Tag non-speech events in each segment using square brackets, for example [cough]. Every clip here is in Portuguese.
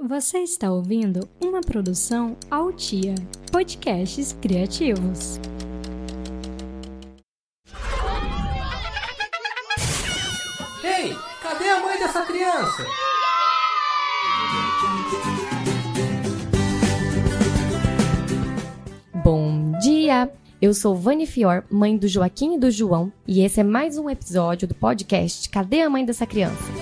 Você está ouvindo uma produção Altia, podcasts criativos. Ei, cadê a mãe dessa criança? Bom dia! Eu sou Vani Fior, mãe do Joaquim e do João, e esse é mais um episódio do podcast Cadê a mãe dessa criança?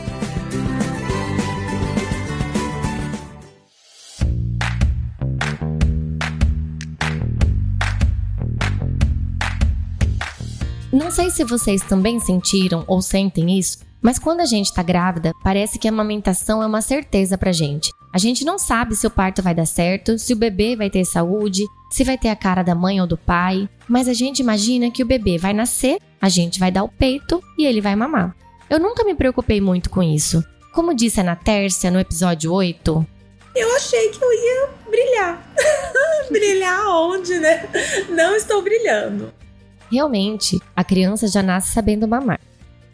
Não sei se vocês também sentiram ou sentem isso, mas quando a gente tá grávida, parece que a amamentação é uma certeza pra gente. A gente não sabe se o parto vai dar certo, se o bebê vai ter saúde, se vai ter a cara da mãe ou do pai, mas a gente imagina que o bebê vai nascer, a gente vai dar o peito e ele vai mamar. Eu nunca me preocupei muito com isso. Como disse a Ana Tércia no episódio 8, eu achei que eu ia brilhar. [laughs] brilhar onde, né? Não estou brilhando. Realmente, a criança já nasce sabendo mamar.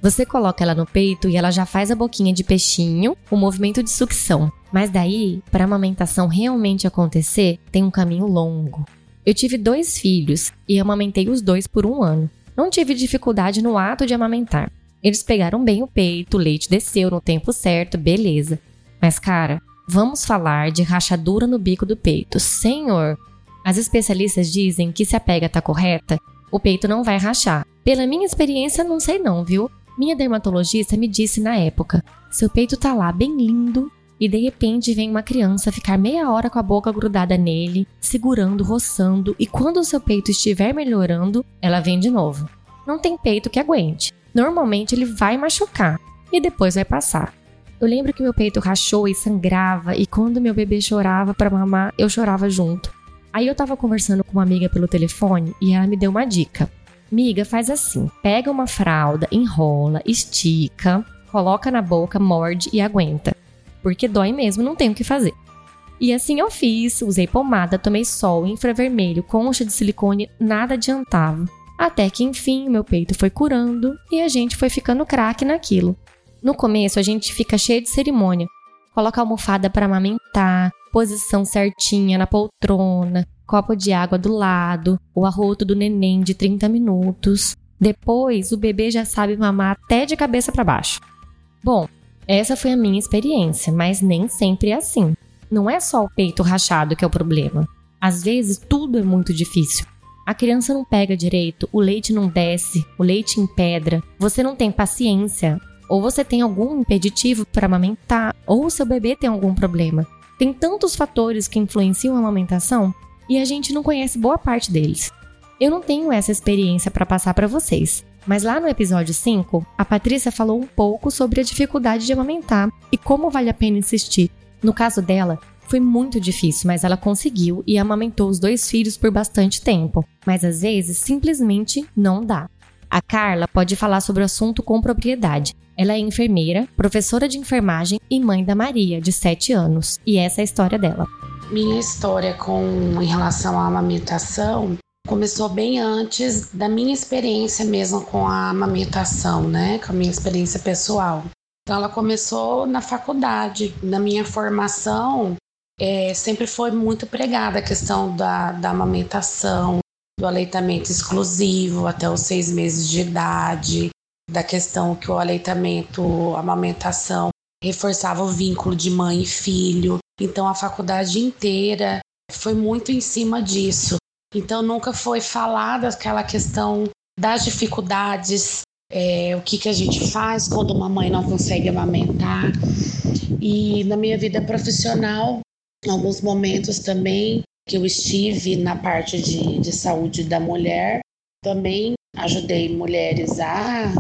Você coloca ela no peito e ela já faz a boquinha de peixinho, o movimento de sucção. Mas daí, para a amamentação realmente acontecer, tem um caminho longo. Eu tive dois filhos e amamentei os dois por um ano. Não tive dificuldade no ato de amamentar. Eles pegaram bem o peito, o leite desceu no tempo certo, beleza. Mas, cara, vamos falar de rachadura no bico do peito. Senhor! As especialistas dizem que se a pega tá correta, o peito não vai rachar. Pela minha experiência, não sei não, viu? Minha dermatologista me disse na época: seu peito tá lá bem lindo e de repente vem uma criança ficar meia hora com a boca grudada nele, segurando, roçando, e quando o seu peito estiver melhorando, ela vem de novo. Não tem peito que aguente. Normalmente ele vai machucar e depois vai passar. Eu lembro que meu peito rachou e sangrava, e quando meu bebê chorava para mamar, eu chorava junto. Aí eu tava conversando com uma amiga pelo telefone e ela me deu uma dica. Miga, faz assim: pega uma fralda, enrola, estica, coloca na boca, morde e aguenta. Porque dói mesmo, não tem o que fazer. E assim eu fiz, usei pomada, tomei sol, infravermelho, concha de silicone, nada adiantava. Até que enfim meu peito foi curando e a gente foi ficando craque naquilo. No começo a gente fica cheio de cerimônia. Coloca almofada para amamentar, posição certinha na poltrona, copo de água do lado, o arroto do neném de 30 minutos. Depois, o bebê já sabe mamar até de cabeça para baixo. Bom, essa foi a minha experiência, mas nem sempre é assim. Não é só o peito rachado que é o problema. Às vezes, tudo é muito difícil. A criança não pega direito, o leite não desce, o leite empedra, você não tem paciência, ou você tem algum impeditivo para amamentar, ou o seu bebê tem algum problema. Tem tantos fatores que influenciam a amamentação e a gente não conhece boa parte deles. Eu não tenho essa experiência para passar para vocês, mas lá no episódio 5, a Patrícia falou um pouco sobre a dificuldade de amamentar e como vale a pena insistir. No caso dela, foi muito difícil, mas ela conseguiu e amamentou os dois filhos por bastante tempo. Mas às vezes simplesmente não dá. A Carla pode falar sobre o assunto com propriedade, ela é enfermeira, professora de enfermagem e mãe da Maria, de 7 anos. E essa é a história dela. Minha história com em relação à amamentação começou bem antes da minha experiência mesmo com a amamentação, né? Com a minha experiência pessoal. Então ela começou na faculdade. Na minha formação, é, sempre foi muito pregada a questão da, da amamentação, do aleitamento exclusivo até os seis meses de idade, da questão que o aleitamento, a amamentação reforçava o vínculo de mãe e filho. Então a faculdade inteira foi muito em cima disso. Então nunca foi falada aquela questão das dificuldades, é, o que, que a gente faz quando uma mãe não consegue amamentar. E na minha vida profissional, em alguns momentos também que eu estive na parte de, de saúde da mulher, também ajudei mulheres a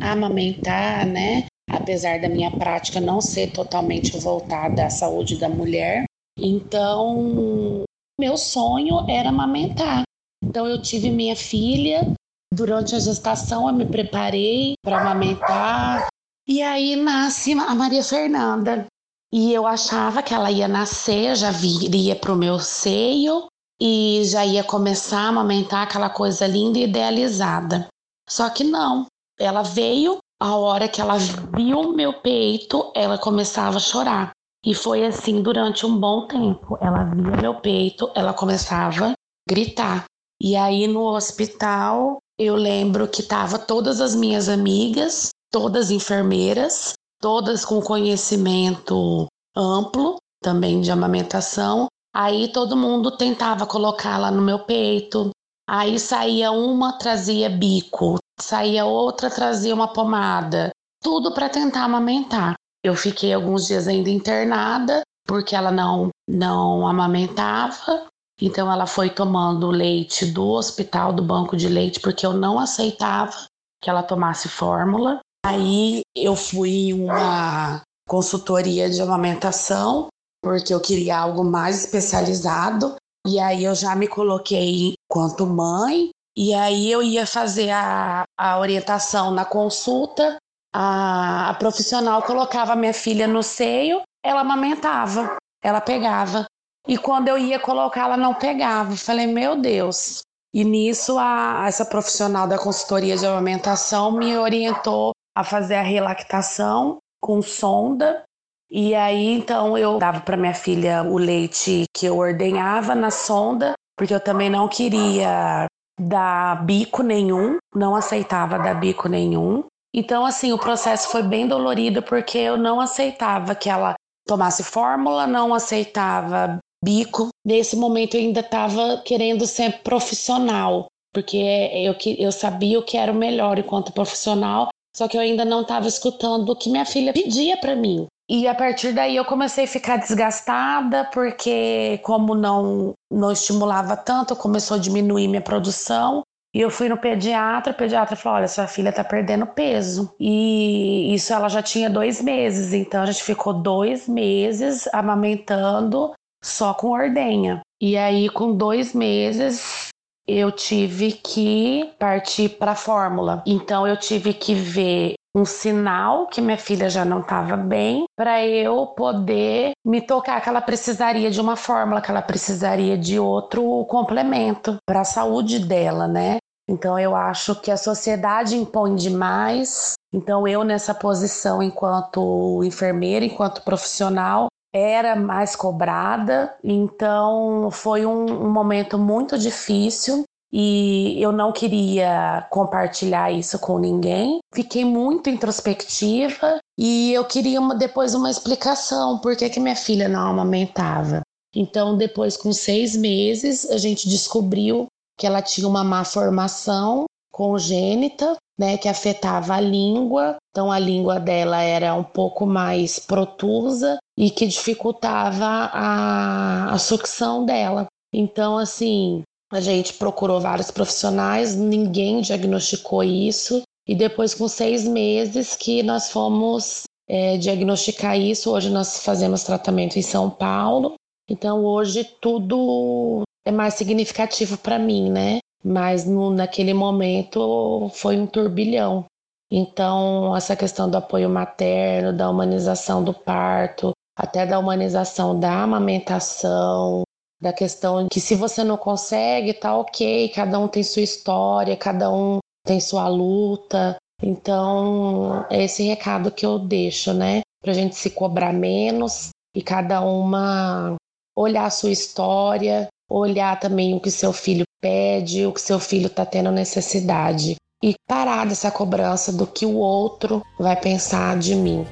amamentar, né? Apesar da minha prática não ser totalmente voltada à saúde da mulher. Então, meu sonho era amamentar. Então, eu tive minha filha. Durante a gestação, eu me preparei para amamentar. E aí nasce a Maria Fernanda. E eu achava que ela ia nascer, já viria para o meu seio e já ia começar a amamentar aquela coisa linda e idealizada. Só que não, ela veio, a hora que ela viu meu peito, ela começava a chorar. E foi assim durante um bom tempo. Ela via meu peito, ela começava a gritar. E aí no hospital, eu lembro que tava todas as minhas amigas, todas enfermeiras, todas com conhecimento amplo também de amamentação. Aí todo mundo tentava colocá-la no meu peito. Aí saía uma, trazia bico, saía outra, trazia uma pomada, tudo para tentar amamentar. Eu fiquei alguns dias ainda internada porque ela não não amamentava. Então ela foi tomando leite do hospital, do banco de leite, porque eu não aceitava que ela tomasse fórmula. Aí eu fui em uma consultoria de amamentação, porque eu queria algo mais especializado. E aí eu já me coloquei quanto mãe, e aí eu ia fazer a, a orientação na consulta. A, a profissional colocava minha filha no seio, ela amamentava, ela pegava. E quando eu ia colocar, ela não pegava. falei, meu Deus. E nisso, a, essa profissional da consultoria de amamentação me orientou a fazer a relactação com sonda. E aí, então, eu dava para minha filha o leite que eu ordenhava na sonda, porque eu também não queria dar bico nenhum, não aceitava dar bico nenhum. Então, assim, o processo foi bem dolorido porque eu não aceitava que ela tomasse fórmula, não aceitava bico. Nesse momento eu ainda estava querendo ser profissional, porque eu, eu sabia o que era o melhor enquanto profissional, só que eu ainda não estava escutando o que minha filha pedia para mim. E a partir daí eu comecei a ficar desgastada, porque como não, não estimulava tanto, começou a diminuir minha produção. E eu fui no pediatra, o pediatra falou: olha, sua filha tá perdendo peso. E isso ela já tinha dois meses, então a gente ficou dois meses amamentando só com ordenha. E aí, com dois meses, eu tive que partir para a fórmula. Então, eu tive que ver um sinal que minha filha já não estava bem para eu poder me tocar que ela precisaria de uma fórmula, que ela precisaria de outro complemento para a saúde dela, né? Então eu acho que a sociedade impõe demais. Então eu nessa posição enquanto enfermeira, enquanto profissional, era mais cobrada, então foi um, um, momento muito difícil e eu não queria compartilhar isso com ninguém. Fiquei muito introspectiva e eu queria uma, depois uma explicação por que, que minha filha não amamentava. Então, depois, com seis meses, a gente descobriu que ela tinha uma má formação congênita, né, que afetava a língua. Então a língua dela era um pouco mais protusa e que dificultava a, a sucção dela. Então, assim, a gente procurou vários profissionais, ninguém diagnosticou isso. E depois, com seis meses, que nós fomos é, diagnosticar isso. Hoje nós fazemos tratamento em São Paulo. Então, hoje tudo é mais significativo para mim, né? Mas no, naquele momento foi um turbilhão. Então, essa questão do apoio materno, da humanização do parto, até da humanização da amamentação, da questão que se você não consegue, tá ok, cada um tem sua história, cada um tem sua luta. Então, é esse recado que eu deixo, né? Pra gente se cobrar menos e cada uma olhar a sua história, olhar também o que seu filho pede, o que seu filho está tendo necessidade e parar dessa cobrança do que o outro vai pensar de mim.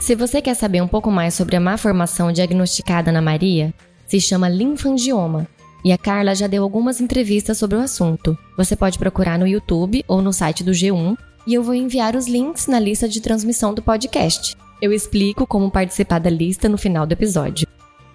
Se você quer saber um pouco mais sobre a má formação diagnosticada na Maria, se chama linfangioma. E a Carla já deu algumas entrevistas sobre o assunto. Você pode procurar no YouTube ou no site do G1 e eu vou enviar os links na lista de transmissão do podcast. Eu explico como participar da lista no final do episódio.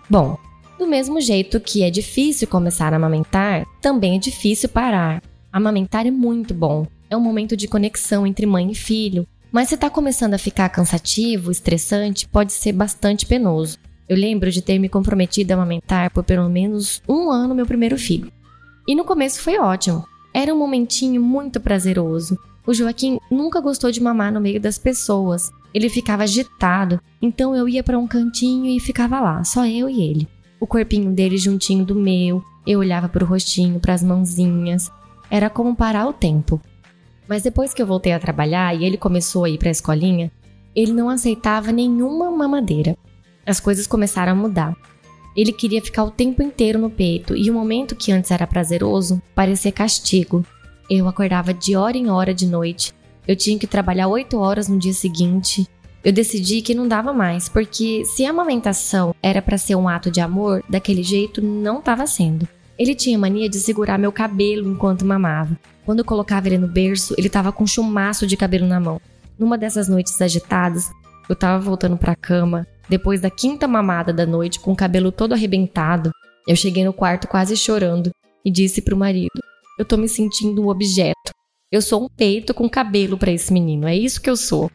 Bom, do mesmo jeito que é difícil começar a amamentar, também é difícil parar. Amamentar é muito bom. É um momento de conexão entre mãe e filho. Mas se está começando a ficar cansativo, estressante, pode ser bastante penoso. Eu lembro de ter me comprometido a amamentar por pelo menos um ano meu primeiro filho. E no começo foi ótimo. Era um momentinho muito prazeroso. O Joaquim nunca gostou de mamar no meio das pessoas. Ele ficava agitado, então eu ia para um cantinho e ficava lá, só eu e ele o corpinho dele juntinho do meu, eu olhava para o rostinho, para as mãozinhas. Era como parar o tempo. Mas depois que eu voltei a trabalhar e ele começou a ir para a escolinha, ele não aceitava nenhuma mamadeira. As coisas começaram a mudar. Ele queria ficar o tempo inteiro no peito e o momento que antes era prazeroso parecia castigo. Eu acordava de hora em hora de noite. Eu tinha que trabalhar oito horas no dia seguinte. Eu decidi que não dava mais, porque se a amamentação era para ser um ato de amor, daquele jeito não estava sendo. Ele tinha mania de segurar meu cabelo enquanto mamava. Quando eu colocava ele no berço, ele estava com um chumaço de cabelo na mão. Numa dessas noites agitadas, eu estava voltando para a cama, depois da quinta mamada da noite, com o cabelo todo arrebentado. Eu cheguei no quarto quase chorando e disse para o marido: Eu tô me sentindo um objeto. Eu sou um peito com cabelo para esse menino, é isso que eu sou.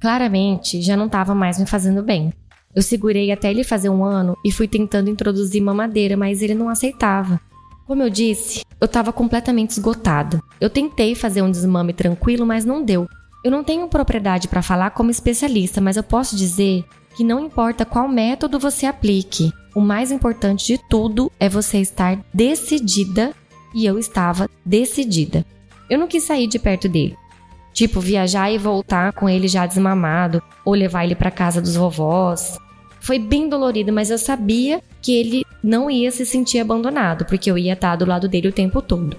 Claramente, já não estava mais me fazendo bem. Eu segurei até ele fazer um ano e fui tentando introduzir mamadeira, mas ele não aceitava. Como eu disse, eu estava completamente esgotada. Eu tentei fazer um desmame tranquilo, mas não deu. Eu não tenho propriedade para falar como especialista, mas eu posso dizer que não importa qual método você aplique, o mais importante de tudo é você estar decidida e eu estava decidida. Eu não quis sair de perto dele. Tipo, viajar e voltar com ele já desmamado, ou levar ele para casa dos vovós. Foi bem dolorido, mas eu sabia que ele não ia se sentir abandonado, porque eu ia estar do lado dele o tempo todo.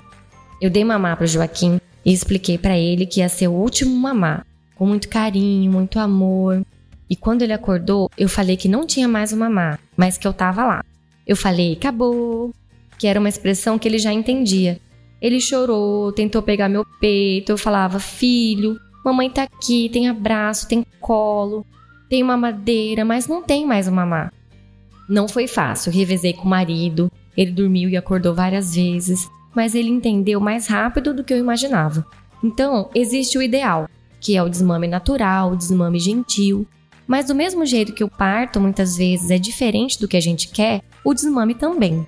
Eu dei mamar para Joaquim e expliquei para ele que ia ser o último mamar, com muito carinho, muito amor. E quando ele acordou, eu falei que não tinha mais o mamar, mas que eu tava lá. Eu falei, acabou, que era uma expressão que ele já entendia. Ele chorou, tentou pegar meu peito. Eu falava: Filho, mamãe tá aqui, tem abraço, tem colo, tem mamadeira, mas não tem mais o mamar. Não foi fácil, revezei com o marido. Ele dormiu e acordou várias vezes, mas ele entendeu mais rápido do que eu imaginava. Então, existe o ideal, que é o desmame natural, o desmame gentil. Mas do mesmo jeito que o parto muitas vezes é diferente do que a gente quer, o desmame também.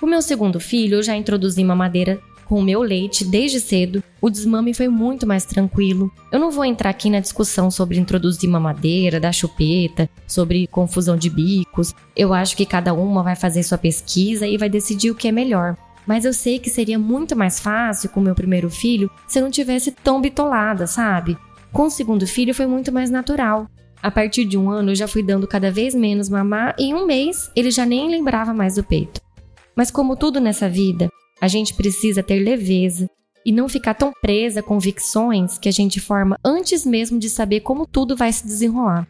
O meu segundo filho eu já introduzi mamadeira com o meu leite desde cedo, o desmame foi muito mais tranquilo. Eu não vou entrar aqui na discussão sobre introduzir mamadeira, dar chupeta, sobre confusão de bicos. Eu acho que cada uma vai fazer sua pesquisa e vai decidir o que é melhor. Mas eu sei que seria muito mais fácil com o meu primeiro filho se eu não tivesse tão bitolada, sabe? Com o segundo filho foi muito mais natural. A partir de um ano eu já fui dando cada vez menos mamar e em um mês ele já nem lembrava mais do peito. Mas como tudo nessa vida, a gente precisa ter leveza e não ficar tão presa a convicções que a gente forma antes mesmo de saber como tudo vai se desenrolar.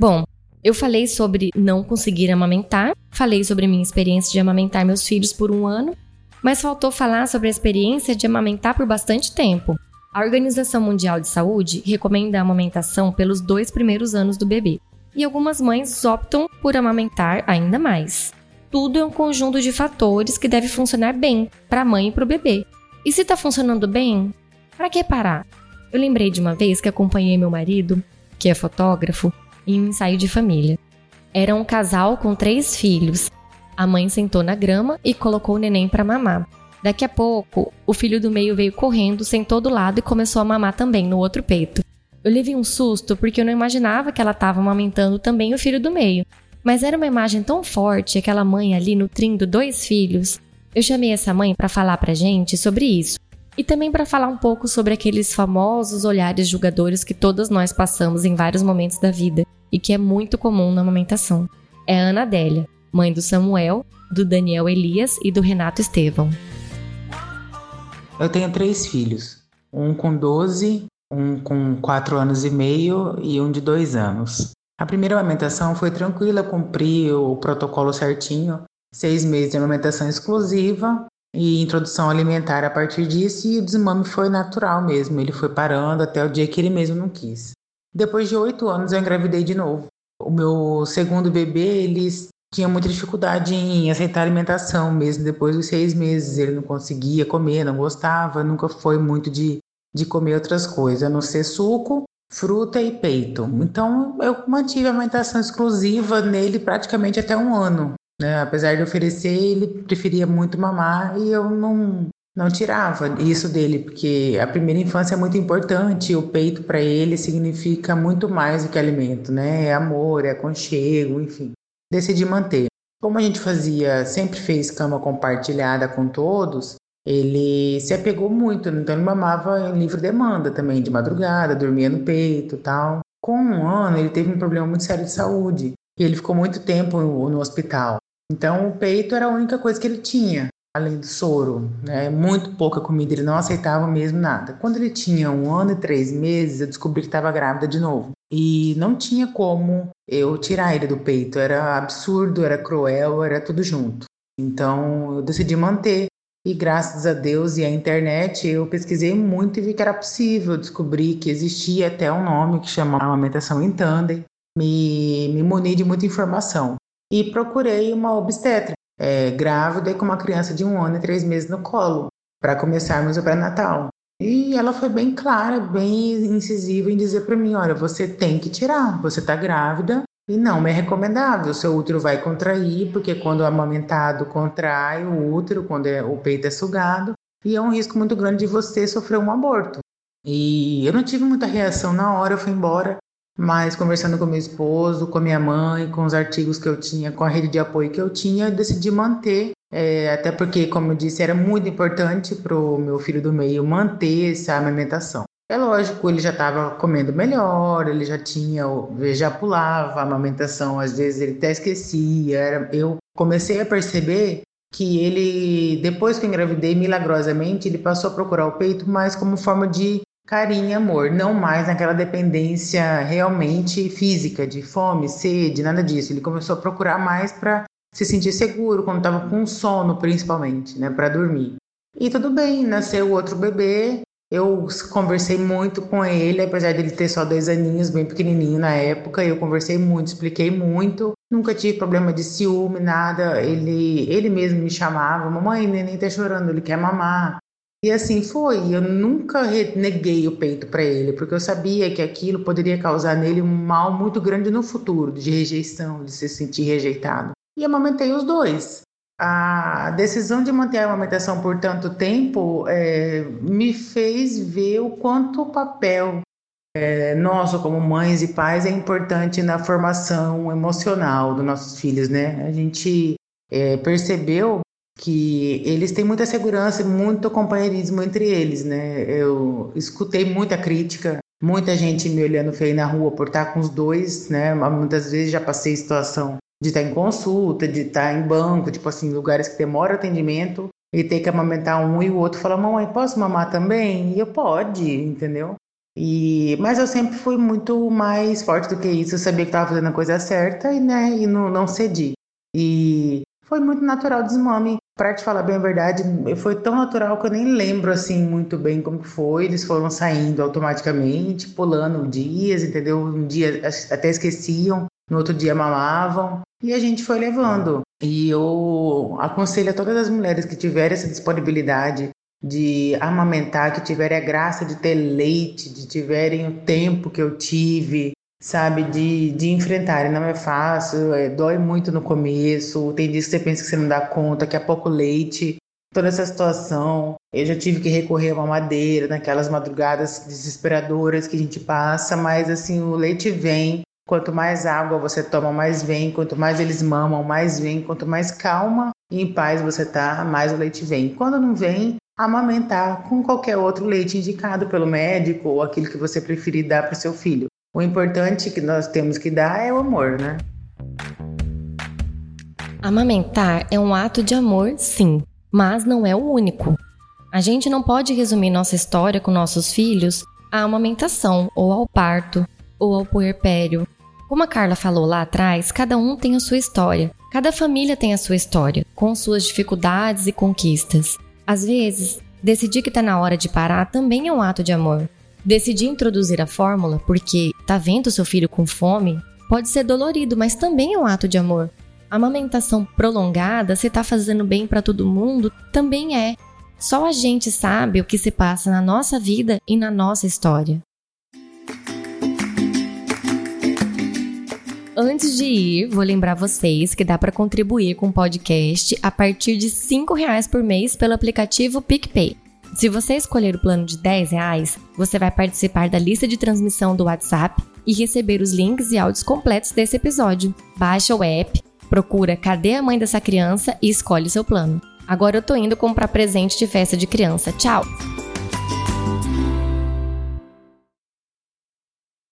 Bom, eu falei sobre não conseguir amamentar, falei sobre minha experiência de amamentar meus filhos por um ano, mas faltou falar sobre a experiência de amamentar por bastante tempo. A Organização Mundial de Saúde recomenda a amamentação pelos dois primeiros anos do bebê, e algumas mães optam por amamentar ainda mais tudo é um conjunto de fatores que deve funcionar bem para a mãe e para o bebê. E se está funcionando bem, para que parar? Eu lembrei de uma vez que acompanhei meu marido, que é fotógrafo, em um ensaio de família. Era um casal com três filhos. A mãe sentou na grama e colocou o neném para mamar. Daqui a pouco, o filho do meio veio correndo, sentou do lado e começou a mamar também no outro peito. Eu levei um susto porque eu não imaginava que ela estava amamentando também o filho do meio. Mas era uma imagem tão forte, aquela mãe ali nutrindo dois filhos. Eu chamei essa mãe para falar pra gente sobre isso. E também para falar um pouco sobre aqueles famosos olhares julgadores que todas nós passamos em vários momentos da vida e que é muito comum na amamentação. É a Ana Adélia, mãe do Samuel, do Daniel Elias e do Renato Estevão. Eu tenho três filhos, um com 12, um com 4 anos e meio e um de 2 anos. A primeira amamentação foi tranquila, cumpri o protocolo certinho, seis meses de amamentação exclusiva e introdução alimentar a partir disso, e o desmame foi natural mesmo, ele foi parando até o dia que ele mesmo não quis. Depois de oito anos eu engravidei de novo. O meu segundo bebê, ele tinha muita dificuldade em aceitar alimentação, mesmo depois dos seis meses. Ele não conseguia comer, não gostava, nunca foi muito de, de comer outras coisas, a não ser suco fruta e peito. Então eu mantive a alimentação exclusiva nele praticamente até um ano. Né? Apesar de oferecer, ele preferia muito mamar e eu não, não tirava isso dele, porque a primeira infância é muito importante, o peito para ele significa muito mais do que alimento, né? É amor, é aconchego, enfim. Decidi manter. Como a gente fazia, sempre fez cama compartilhada com todos, ele se apegou muito, então ele mamava em livre demanda também, de madrugada, dormia no peito tal. Com um ano, ele teve um problema muito sério de saúde e ele ficou muito tempo no hospital. Então, o peito era a única coisa que ele tinha, além do soro, né? Muito pouca comida, ele não aceitava mesmo nada. Quando ele tinha um ano e três meses, eu descobri que estava grávida de novo. E não tinha como eu tirar ele do peito, era absurdo, era cruel, era tudo junto. Então, eu decidi manter. E graças a Deus e à internet, eu pesquisei muito e vi que era possível. Descobri que existia até um nome que chama amamentação em tandem. Me, me muni de muita informação. E procurei uma obstetra é, grávida e com uma criança de um ano e três meses no colo, para começarmos o pré-natal. E ela foi bem clara, bem incisiva em dizer para mim: olha, você tem que tirar, você está grávida e não é recomendável. O seu útero vai contrair, porque quando o amamentado contrai o útero, quando é, o peito é sugado, e é um risco muito grande de você sofrer um aborto. E eu não tive muita reação na hora, eu fui embora. Mas conversando com meu esposo, com minha mãe, com os artigos que eu tinha, com a rede de apoio que eu tinha, eu decidi manter. É, até porque, como eu disse, era muito importante para o meu filho do meio manter essa amamentação. É lógico, ele já estava comendo melhor, ele já tinha, já pulava a amamentação, às vezes ele até esquecia. Era, eu comecei a perceber que ele, depois que eu engravidei, milagrosamente, ele passou a procurar o peito mais como forma de carinho e amor, não mais naquela dependência realmente física, de fome, sede, nada disso. Ele começou a procurar mais para se sentir seguro, quando estava com sono, principalmente, né, para dormir. E tudo bem, nasceu outro bebê. Eu conversei muito com ele, apesar dele ter só dois aninhos, bem pequenininho na época. Eu conversei muito, expliquei muito. Nunca tive problema de ciúme, nada. Ele, ele mesmo me chamava: Mamãe, neném tá chorando, ele quer mamar. E assim foi. Eu nunca neguei o peito para ele, porque eu sabia que aquilo poderia causar nele um mal muito grande no futuro, de rejeição, de se sentir rejeitado. E amamentei os dois. A decisão de manter a amamentação por tanto tempo é, me fez ver o quanto o papel é, nosso como mães e pais é importante na formação emocional dos nossos filhos, né? A gente é, percebeu que eles têm muita segurança e muito companheirismo entre eles, né? Eu escutei muita crítica, muita gente me olhando feio na rua por estar com os dois, né? Muitas vezes já passei situação de estar em consulta, de estar em banco, tipo assim, lugares que demora atendimento e ter que amamentar um e o outro fala, mamãe, posso mamar também? E eu pode, entendeu? E, mas eu sempre fui muito mais forte do que isso, eu sabia que estava fazendo a coisa certa e, né, e não, não cedi. E foi muito natural o desmame. Para te falar bem a verdade, foi tão natural que eu nem lembro assim muito bem como foi. Eles foram saindo automaticamente, pulando dias, entendeu? Um dia até esqueciam, no outro dia mamavam e a gente foi levando. E eu aconselho a todas as mulheres que tiverem essa disponibilidade de amamentar, que tiverem a graça de ter leite, de tiverem o tempo que eu tive, sabe, de, de enfrentar. Não é fácil, é, dói muito no começo, tem dias que você pensa que você não dá conta, que é pouco leite, toda essa situação. Eu já tive que recorrer a uma madeira naquelas madrugadas desesperadoras que a gente passa, mas assim, o leite vem. Quanto mais água você toma, mais vem. Quanto mais eles mamam, mais vem. Quanto mais calma e em paz você tá, mais o leite vem. Quando não vem, amamentar com qualquer outro leite indicado pelo médico ou aquilo que você preferir dar para seu filho. O importante que nós temos que dar é o amor, né? Amamentar é um ato de amor, sim, mas não é o único. A gente não pode resumir nossa história com nossos filhos à amamentação, ou ao parto, ou ao puerpério. Como a Carla falou lá atrás, cada um tem a sua história, cada família tem a sua história, com suas dificuldades e conquistas. Às vezes, decidir que está na hora de parar também é um ato de amor. Decidir introduzir a fórmula porque tá vendo seu filho com fome pode ser dolorido, mas também é um ato de amor. A amamentação prolongada, se tá fazendo bem para todo mundo, também é. Só a gente sabe o que se passa na nossa vida e na nossa história. Antes de ir, vou lembrar vocês que dá para contribuir com o podcast a partir de R$ reais por mês pelo aplicativo PicPay. Se você escolher o plano de 10 reais, você vai participar da lista de transmissão do WhatsApp e receber os links e áudios completos desse episódio. Baixa o app, procura Cadê a mãe dessa criança e escolhe seu plano. Agora eu tô indo comprar presente de festa de criança. Tchau!